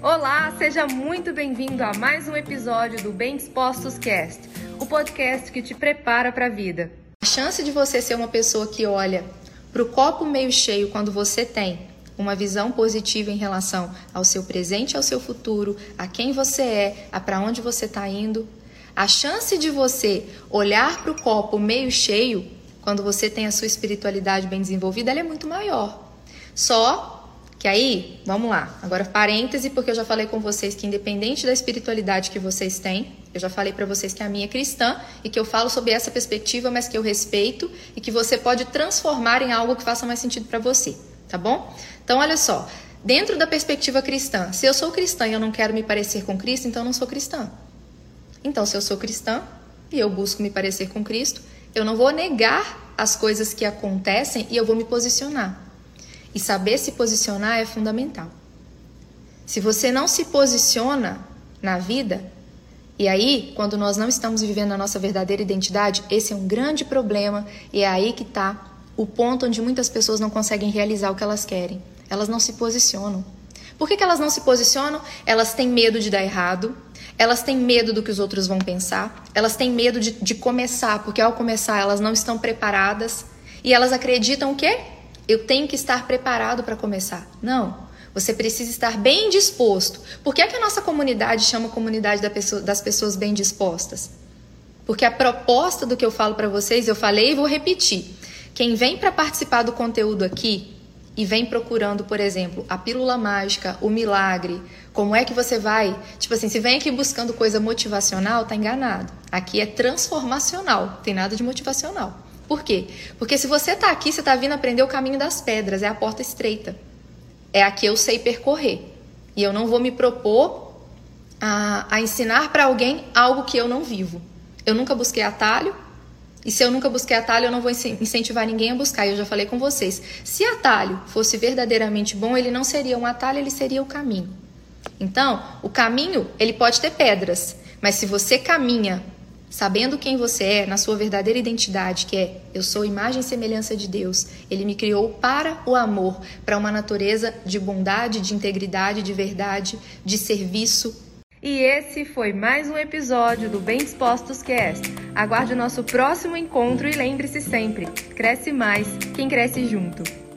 Olá, seja muito bem-vindo a mais um episódio do Bem Dispostos Cast, o podcast que te prepara para a vida. A chance de você ser uma pessoa que olha para o copo meio cheio quando você tem uma visão positiva em relação ao seu presente, ao seu futuro, a quem você é, a para onde você está indo. A chance de você olhar para o copo meio cheio quando você tem a sua espiritualidade bem desenvolvida, ela é muito maior. Só que aí, vamos lá, agora parêntese, porque eu já falei com vocês que independente da espiritualidade que vocês têm, eu já falei para vocês que a minha é cristã e que eu falo sobre essa perspectiva, mas que eu respeito e que você pode transformar em algo que faça mais sentido para você, tá bom? Então, olha só, dentro da perspectiva cristã, se eu sou cristã e eu não quero me parecer com Cristo, então eu não sou cristã. Então, se eu sou cristã e eu busco me parecer com Cristo, eu não vou negar as coisas que acontecem e eu vou me posicionar. E saber se posicionar é fundamental. Se você não se posiciona na vida, e aí, quando nós não estamos vivendo a nossa verdadeira identidade, esse é um grande problema e é aí que está o ponto onde muitas pessoas não conseguem realizar o que elas querem. Elas não se posicionam. Por que, que elas não se posicionam? Elas têm medo de dar errado, elas têm medo do que os outros vão pensar, elas têm medo de, de começar, porque ao começar elas não estão preparadas e elas acreditam o quê? Eu tenho que estar preparado para começar. Não. Você precisa estar bem disposto. Por que, é que a nossa comunidade chama comunidade das pessoas bem dispostas? Porque a proposta do que eu falo para vocês, eu falei e vou repetir. Quem vem para participar do conteúdo aqui e vem procurando, por exemplo, a pílula mágica, o milagre, como é que você vai? Tipo assim, se vem aqui buscando coisa motivacional, tá enganado. Aqui é transformacional, tem nada de motivacional. Por quê? Porque se você está aqui, você está vindo aprender o caminho das pedras, é a porta estreita. É a que eu sei percorrer. E eu não vou me propor a, a ensinar para alguém algo que eu não vivo. Eu nunca busquei atalho, e se eu nunca busquei atalho, eu não vou incentivar ninguém a buscar. Eu já falei com vocês. Se atalho fosse verdadeiramente bom, ele não seria um atalho, ele seria o caminho. Então, o caminho, ele pode ter pedras, mas se você caminha Sabendo quem você é, na sua verdadeira identidade, que é eu sou imagem e semelhança de Deus, Ele me criou para o amor, para uma natureza de bondade, de integridade, de verdade, de serviço. E esse foi mais um episódio do Bem Dispostos Cast. Aguarde o nosso próximo encontro e lembre-se sempre: cresce mais quem cresce junto.